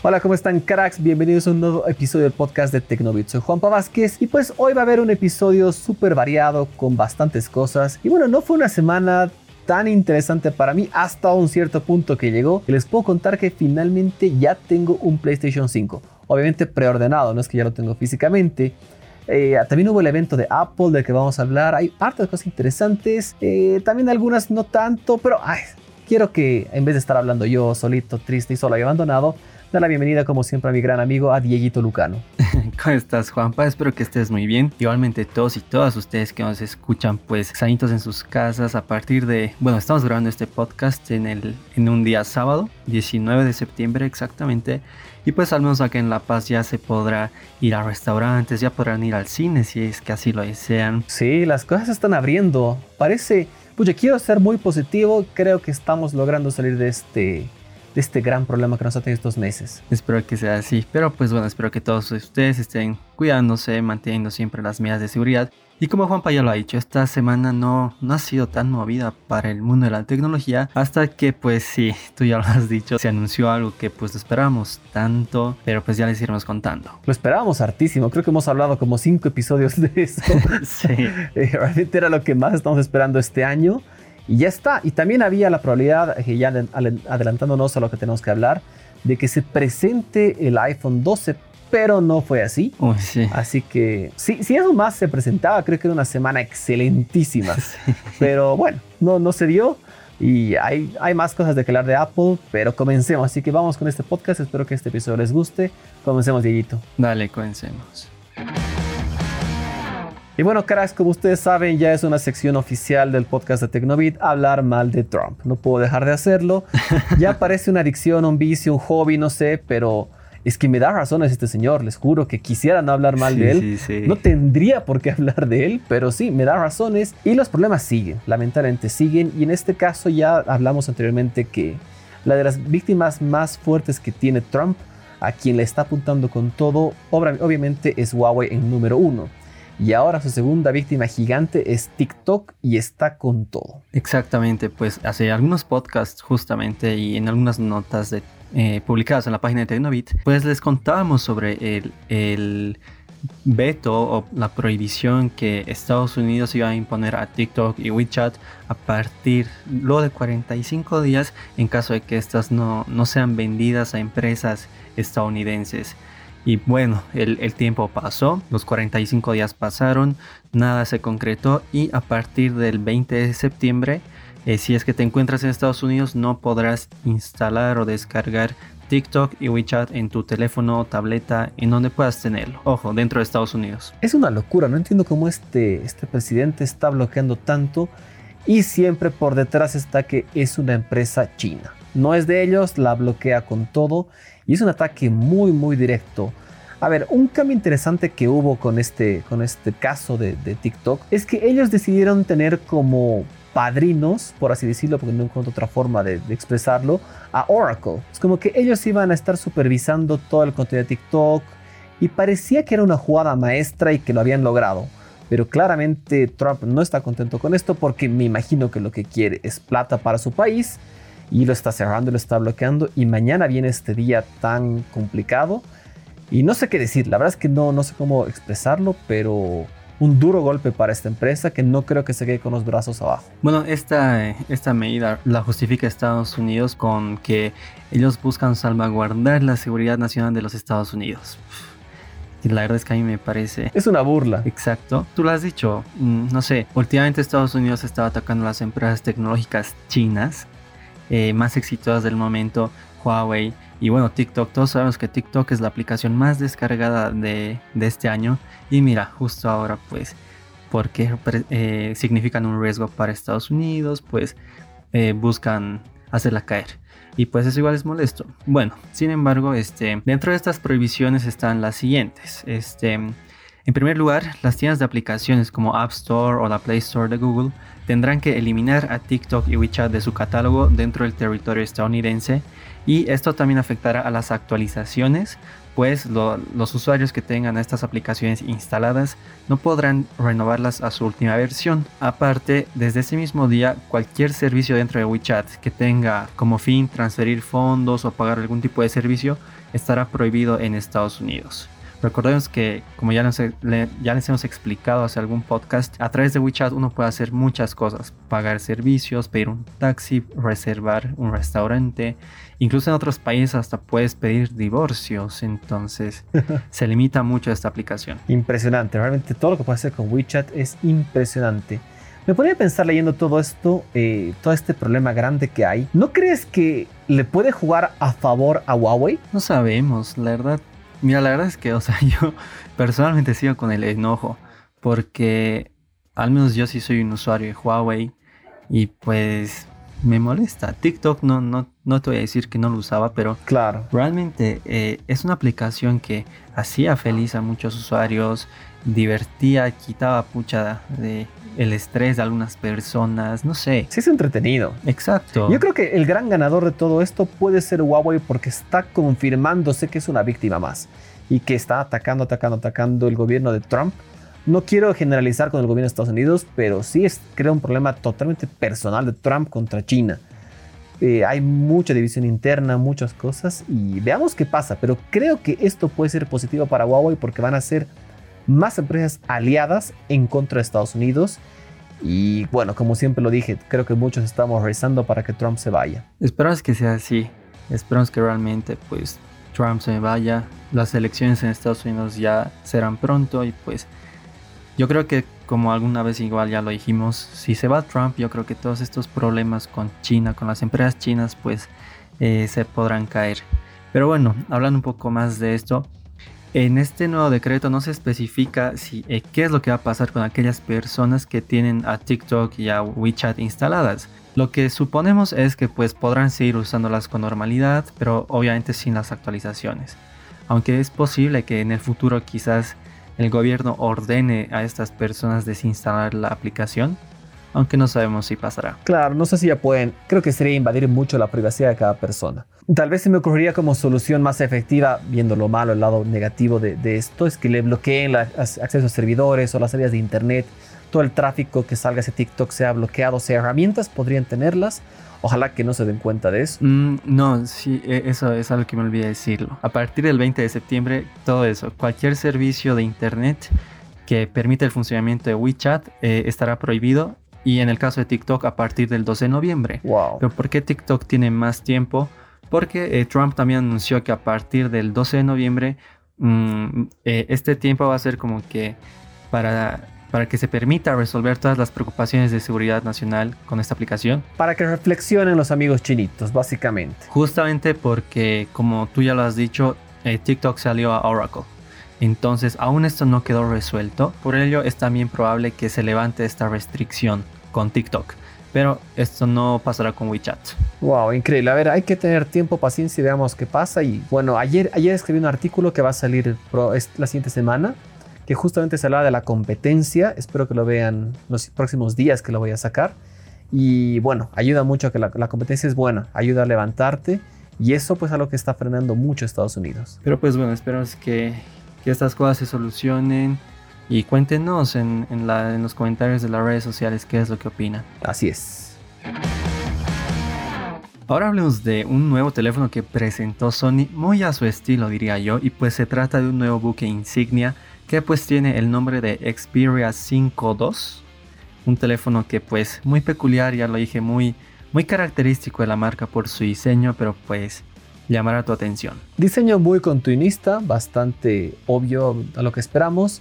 Hola, ¿cómo están cracks? Bienvenidos a un nuevo episodio del podcast de Tecnobit. Soy Juanpa Vázquez y pues hoy va a haber un episodio súper variado con bastantes cosas. Y bueno, no fue una semana tan interesante para mí hasta un cierto punto que llegó. Les puedo contar que finalmente ya tengo un PlayStation 5. Obviamente preordenado, no es que ya lo tengo físicamente. Eh, también hubo el evento de Apple del que vamos a hablar. Hay hartas cosas interesantes. Eh, también algunas no tanto, pero quiero que en vez de estar hablando yo solito, triste y solo y abandonado, dar la bienvenida como siempre a mi gran amigo, a Dieguito Lucano. ¿Cómo estás, Juanpa? Espero que estés muy bien. Igualmente todos y todas ustedes que nos escuchan, pues, sanitos en sus casas a partir de... Bueno, estamos grabando este podcast en, el, en un día sábado, 19 de septiembre exactamente. Y pues al menos acá en La Paz ya se podrá ir a restaurantes, ya podrán ir al cine si es que así lo desean. Sí, las cosas están abriendo. Parece... Pues quiero ser muy positivo. Creo que estamos logrando salir de este de este gran problema que nos ha tenido estos meses. Espero que sea así, pero pues bueno, espero que todos ustedes estén cuidándose, manteniendo siempre las medidas de seguridad. Y como Juanpa ya lo ha dicho, esta semana no, no ha sido tan movida para el mundo de la tecnología hasta que pues sí, tú ya lo has dicho, se anunció algo que pues esperábamos tanto, pero pues ya les iremos contando. Lo esperábamos hartísimo, creo que hemos hablado como cinco episodios de eso. sí. Eh, realmente era lo que más estamos esperando este año. Y ya está. Y también había la probabilidad, que ya adelantándonos a lo que tenemos que hablar, de que se presente el iPhone 12, pero no fue así. Así que si, si eso más se presentaba, creo que era una semana excelentísima. Pero bueno, no, no se dio. Y hay, hay más cosas de que hablar de Apple, pero comencemos. Así que vamos con este podcast. Espero que este episodio les guste. Comencemos, Dieguito. Dale, comencemos. Y bueno, cracks, como ustedes saben, ya es una sección oficial del podcast de Tecnobit hablar mal de Trump. No puedo dejar de hacerlo. Ya parece una adicción, un vicio, un hobby, no sé, pero es que me da razones este señor. Les juro que quisiera no hablar mal de él. No tendría por qué hablar de él, pero sí, me da razones. Y los problemas siguen, lamentablemente siguen. Y en este caso ya hablamos anteriormente que la de las víctimas más fuertes que tiene Trump, a quien le está apuntando con todo, obviamente es Huawei en número uno. Y ahora su segunda víctima gigante es TikTok y está con todo. Exactamente, pues hace algunos podcasts justamente y en algunas notas eh, publicadas en la página de Tecnobit, pues les contábamos sobre el, el veto o la prohibición que Estados Unidos iba a imponer a TikTok y WeChat a partir luego de 45 días en caso de que estas no, no sean vendidas a empresas estadounidenses. Y bueno, el, tiempo pasó, los 45 días pasaron, nada se concretó y a partir del 20 de septiembre, eh, si es que te encuentras en Estados Unidos, no podrás instalar o descargar TikTok y WeChat en tu teléfono o tableta en donde puedas tenerlo. Ojo, dentro de Estados Unidos. Es una locura, no entiendo cómo este, este presidente está bloqueando tanto y siempre por detrás está que es una empresa china. No es de ellos, la bloquea con todo y es un ataque muy, muy directo. A ver, un cambio interesante que hubo con este, con este caso de, TikTok es que ellos decidieron tener como padrinos, por así decirlo, porque no encuentro otra forma de, expresarlo, a Oracle. Es como que ellos iban a estar supervisando todo el contenido de TikTok y parecía que era una jugada maestra y que lo habían logrado. Pero claramente Trump no está contento con esto porque me imagino que lo que quiere es plata para su país y lo está cerrando, lo está bloqueando y mañana viene este día tan complicado y no sé qué decir, la verdad es que no, no sé cómo expresarlo, pero un duro golpe para esta empresa que no creo que se quede con los brazos abajo. Bueno, esta, esta medida la justifica Estados Unidos con que ellos buscan salvaguardar la seguridad nacional de los Estados Unidos. Y la verdad es que a mí me parece... Es una burla. Exacto. Tú lo has dicho. Mm, no sé, últimamente Estados Unidos estaba atacando a las empresas tecnológicas chinas eh, más exitosas del momento, Huawei y bueno, TikTok. Todos sabemos que TikTok es la aplicación más descargada de, este año y mira, justo ahora pues, porque eh, significan un riesgo para Estados Unidos, pues eh, buscan hacerla caer. Y pues eso igual es molesto. Bueno, sin embargo, este, dentro de estas prohibiciones están las siguientes. Este, en primer lugar, las tiendas de aplicaciones como App Store o la Play Store de Google tendrán que eliminar a TikTok y WeChat de su catálogo dentro del territorio estadounidense y esto también afectará a las actualizaciones pues los usuarios que tengan estas aplicaciones instaladas no podrán renovarlas a su última versión. Aparte, desde ese mismo día, cualquier servicio dentro de WeChat que tenga como fin transferir fondos o pagar algún tipo de servicio estará prohibido en Estados Unidos. Recordemos que, como ya les, ya les hemos explicado hace algún podcast, a través de WeChat uno puede hacer muchas cosas. Pagar servicios, pedir un taxi, reservar un restaurante. Incluso en otros países hasta puedes pedir divorcios. Entonces se limita mucho esta aplicación. Impresionante. Realmente todo lo que puedes hacer con WeChat es impresionante. Me ponía a pensar leyendo todo esto, eh, todo este problema grande que hay. ¿No crees que le puede jugar a favor a Huawei? No sabemos, la verdad Mira, la verdad es que, o sea, yo personalmente sigo con el enojo, porque al menos yo sí soy un usuario de Huawei y pues me molesta. TikTok no, no, no te voy a decir que no lo usaba, pero claro. realmente eh, es una aplicación que hacía feliz a muchos usuarios, divertía, quitaba pucha de el estrés de algunas personas, no sé. Sí, es entretenido. Exacto. Yo creo que el gran ganador de todo esto puede ser Huawei porque está confirmándose que es una víctima más y que está atacando, atacando, atacando el gobierno de Trump. No quiero generalizar con el gobierno de Estados Unidos, pero sí es, crea un problema totalmente personal de Trump contra China. Eh, hay mucha división interna, muchas cosas y veamos qué pasa. Pero creo que esto puede ser positivo para Huawei porque van a ser más empresas aliadas en contra de Estados Unidos. Y bueno, como siempre lo dije, creo que muchos estamos rezando para que Trump se vaya. Esperamos que sea así. Esperamos que realmente pues Trump se vaya. Las elecciones en Estados Unidos ya serán pronto y pues yo creo que como alguna vez igual ya lo dijimos, si se va Trump, yo creo que todos estos problemas con China, con las empresas chinas, pues eh, se podrán caer. Pero bueno, hablando un poco más de esto, en este nuevo decreto no se especifica si, eh, qué es lo que va a pasar con aquellas personas que tienen a TikTok y a WeChat instaladas. Lo que suponemos es que pues podrán seguir usándolas con normalidad, pero obviamente sin las actualizaciones. Aunque es posible que en el futuro quizás el gobierno ordene a estas personas desinstalar la aplicación, aunque no sabemos si pasará. Claro, no sé si ya pueden. Creo que sería invadir mucho la privacidad de cada persona. Tal vez se me ocurriría como solución más efectiva, viendo lo malo, el lado negativo de, esto, es que le bloqueen el acceso a servidores o las áreas de internet. Todo el tráfico que salga ese TikTok sea bloqueado, sea herramientas, podrían tenerlas. Ojalá que no se den cuenta de eso. Mm, no, sí, e, eso es algo que me olvidé decirlo. A partir del 20 de septiembre, todo eso, cualquier servicio de internet que permite el funcionamiento de WeChat eh, estará prohibido y en el caso de TikTok a partir del 12 de noviembre. Wow. Pero ¿por qué TikTok tiene más tiempo? Porque eh, Trump también anunció que a partir del 12 de noviembre mm, eh, este tiempo va a ser como que para, para que se permita resolver todas las preocupaciones de seguridad nacional con esta aplicación. Para que reflexionen los amigos chinitos, básicamente. Justamente porque, como tú ya lo has dicho, eh, TikTok salió a Oracle. Entonces, aún esto no quedó resuelto, por ello es también probable que se levante esta restricción con TikTok. Pero esto no pasará con WeChat. Wow, increíble. A ver, hay que tener tiempo, paciencia y veamos qué pasa. Y bueno, ayer, ayer escribí un artículo que va a salir la siguiente semana, que justamente se hablaba de la competencia. Espero que lo vean los próximos días que lo voy a sacar. Y bueno, ayuda mucho a que la, la competencia es buena, ayuda a levantarte. Y eso pues a lo que está frenando mucho Estados Unidos. Pero pues bueno, esperamos que, que estas cosas se solucionen y cuéntenos en, los comentarios de las redes sociales qué es lo que opinan. Así es. Ahora hablemos de un nuevo teléfono que presentó Sony muy a su estilo diría yo y pues se trata de un nuevo buque insignia que pues tiene el nombre de Xperia 5.2 un teléfono que pues muy peculiar ya lo dije muy muy característico de la marca por su diseño pero pues llamará tu atención diseño muy continuista bastante obvio a lo que esperamos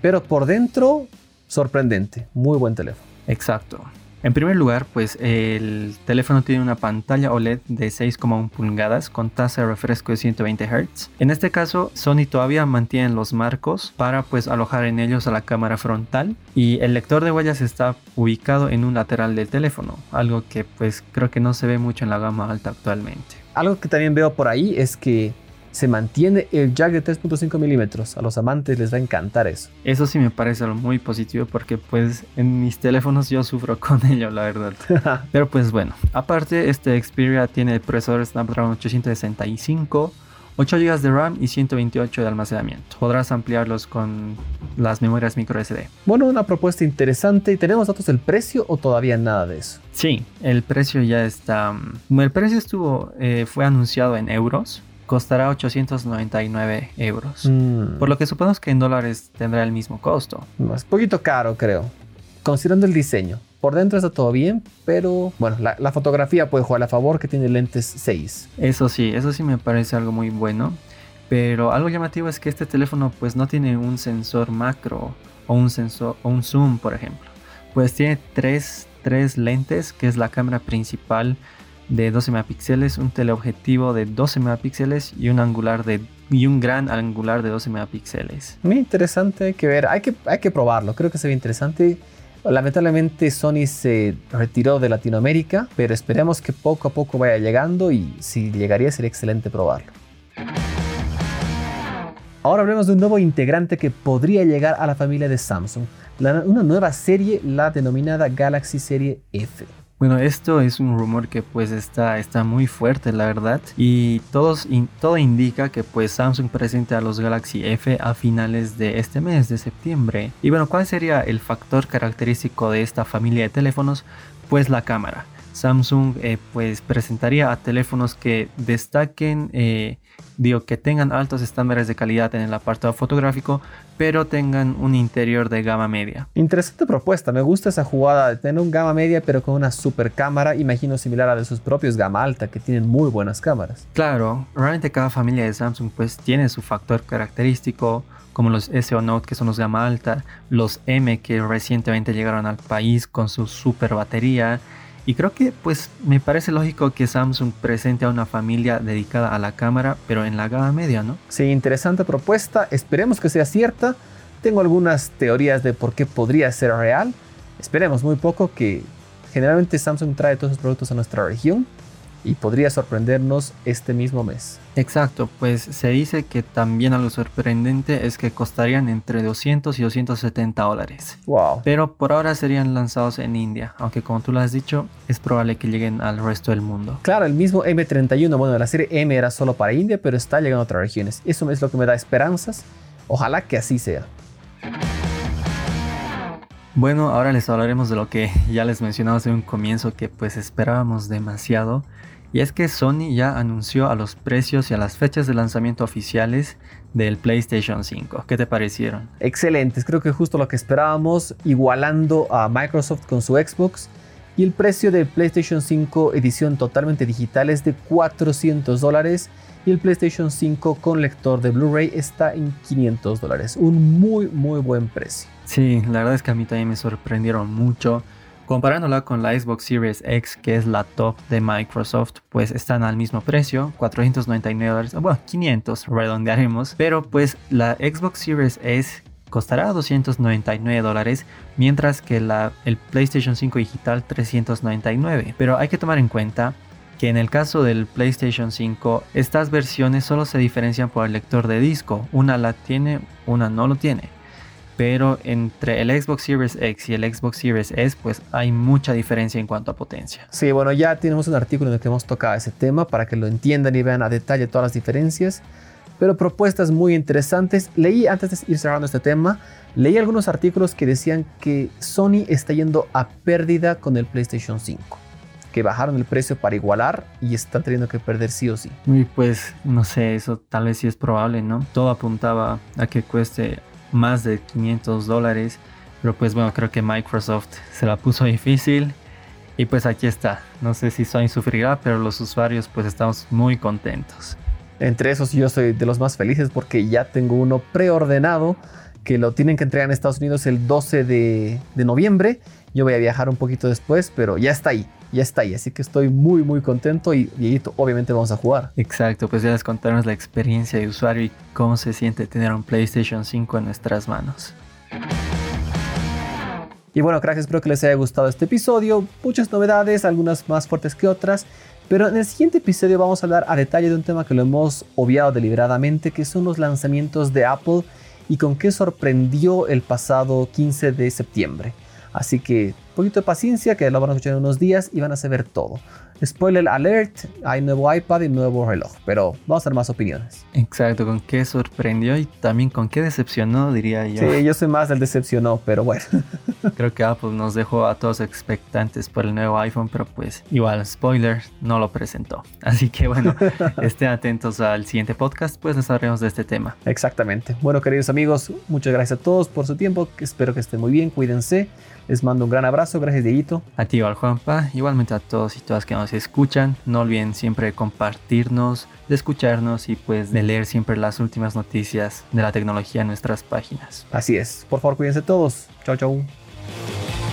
pero por dentro, sorprendente. Muy buen teléfono. Exacto. En primer lugar, pues el teléfono tiene una pantalla OLED de 6,1 pulgadas con tasa de refresco de 120 Hz. En este caso, Sony todavía mantiene los marcos para pues alojar en ellos a la cámara frontal y el lector de huellas está ubicado en un lateral del teléfono, algo que pues creo que no se ve mucho en la gama alta actualmente. Algo que también veo por ahí es que se mantiene el jack de 3.5 milímetros. A los amantes les va a encantar eso. Eso sí me parece algo muy positivo porque pues en mis teléfonos yo sufro con ello, la verdad. Pero pues bueno, aparte este Xperia tiene el procesador Snapdragon 865, 8 GB de RAM y 128 de almacenamiento. Podrás ampliarlos con las memorias micro SD. Bueno, una propuesta interesante. ¿Y tenemos datos del precio o todavía nada de eso? Sí, el precio ya está. mm, El precio estuvo, eh, fue anunciado en euros. Costará 899 euros. Mm, Por lo que suponemos que en dólares tendrá el mismo costo. Es poquito caro, creo. Considerando el diseño. Por dentro está todo bien, pero bueno, la, la fotografía puede jugar a favor que tiene lentes 6. Eso sí, eso sí me parece algo muy bueno. Pero algo llamativo es que este teléfono pues no tiene un sensor macro o un sensor o un zoom, por ejemplo. Pues tiene tres, tres lentes, que es la cámara principal de 12 megapíxeles, un teleobjetivo de 12 megapíxeles y un angular de y un gran angular de 12 megapíxeles. Muy interesante, que ver, hay que, hay que probarlo, creo que se interesante. Lamentablemente Sony se retiró de Latinoamérica, pero esperemos que poco a poco vaya llegando y si llegaría sería excelente probarlo. Ahora hablemos de un nuevo integrante que podría llegar a la familia de Samsung, una nueva serie, la denominada Galaxy Serie F. Bueno, esto es un rumor que pues está, está muy fuerte, la verdad. Y todos, todo indica que pues Samsung presenta a los Galaxy F a finales de este mes, de septiembre. Y bueno, ¿cuál sería el factor característico de esta familia de teléfonos? Pues la cámara. Samsung eh, pues presentaría a teléfonos que destaquen, eh, digo, que tengan altos estándares de calidad en el apartado fotográfico, pero tengan un interior de gama media. Interesante propuesta, me gusta esa jugada de tener un gama media pero con una super cámara, imagino similar a de sus propios gama alta que tienen muy buenas cámaras. Claro, realmente cada familia de Samsung pues tiene su factor característico, como los SO Note que son los gama alta, los M que recientemente llegaron al país con su super batería. Y creo que pues me parece lógico que Samsung presente a una familia dedicada a la cámara, pero en la gama media, ¿no? Sí, interesante propuesta, esperemos que sea cierta. Tengo algunas teorías de por qué podría ser real. Esperemos muy poco que generalmente Samsung trae todos sus productos a nuestra región y podría sorprendernos este mismo mes. Exacto, pues se dice que también algo sorprendente es que costarían entre 200 y 270 dólares. Wow. Pero por ahora serían lanzados en India, aunque como tú lo has dicho, es probable que lleguen al resto del mundo. Claro, el mismo M31, bueno, la serie M era solo para India, pero está llegando a otras regiones. Eso es lo que me da esperanzas. Ojalá que así sea. Bueno, ahora les hablaremos de lo que ya les mencionamos en un comienzo que pues esperábamos demasiado. Y es que Sony ya anunció a los precios y a las fechas de lanzamiento oficiales del PlayStation 5. ¿Qué te parecieron? Excelentes, creo que justo lo que esperábamos, igualando a Microsoft con su Xbox. Y el precio del PlayStation 5 edición totalmente digital es de 400 dólares. Y el PlayStation 5 con lector de Blu-ray está en 500 dólares. Un muy, muy buen precio. Sí, la verdad es que a mí también me sorprendieron mucho. Comparándola con la Xbox Series X, que es la top de Microsoft, pues están al mismo precio, 499 dólares, bueno, 500 redondearemos, pero pues la Xbox Series S costará 299 dólares, mientras que la, el PlayStation 5 digital 399. Pero hay que tomar en cuenta que en el caso del PlayStation 5, estas versiones solo se diferencian por el lector de disco, una la tiene, una no lo tiene pero entre el Xbox Series X y el Xbox Series S pues hay mucha diferencia en cuanto a potencia. Sí, bueno, ya tenemos un artículo en el que hemos tocado ese tema para que lo entiendan y vean a detalle todas las diferencias. Pero propuestas muy interesantes. Leí, antes de ir cerrando este tema, leí algunos artículos que decían que Sony está yendo a pérdida con el PlayStation 5. Que bajaron el precio para igualar y están teniendo que perder sí o sí. Y pues no sé, eso tal vez sí es probable, ¿no? Todo apuntaba a que cueste más de 500 dólares. Pero pues bueno, creo que Microsoft se la puso difícil. Y pues aquí está. No sé si Sony sufrirá, pero los usuarios pues estamos muy contentos. Entre esos yo soy de los más felices porque ya tengo uno preordenado que lo tienen que entregar en Estados Unidos el 12 de, de noviembre. Yo voy a viajar un poquito después, pero ya está ahí, ya está ahí. Así que estoy muy, muy contento y, obviamente vamos a jugar. Exacto, pues ya les contamos la experiencia de usuario y cómo se siente tener un PlayStation 5 en nuestras manos. Y bueno, cracks, espero que les haya gustado este episodio. Muchas novedades, algunas más fuertes que otras. Pero en el siguiente episodio vamos a hablar a detalle de un tema que lo hemos obviado deliberadamente, que son los lanzamientos de Apple y con qué sorprendió el pasado 15 de septiembre. Así que poquito de paciencia, que lo van a escuchar en unos días y van a saber todo. Spoiler alert, hay nuevo iPad y nuevo reloj, pero vamos a dar más opiniones. Exacto, con qué sorprendió y también con qué decepcionó, diría yo. Sí, yo soy más del decepcionó, pero bueno. Creo que Apple nos dejó a todos expectantes por el nuevo iPhone, pero pues igual, spoiler, no lo presentó. Así que bueno, estén atentos al siguiente podcast, pues les hablaremos de este tema. Exactamente. Bueno, queridos amigos, muchas gracias a todos por su tiempo. Espero que estén muy bien, cuídense. Les mando un gran abrazo, gracias Dieguito. A ti, al Juanpa, igualmente a todos y todas que nos escuchan. No olviden siempre compartirnos, de escucharnos y pues de leer siempre las últimas noticias de la tecnología en nuestras páginas. Así es, por favor cuídense todos. Chao, chao.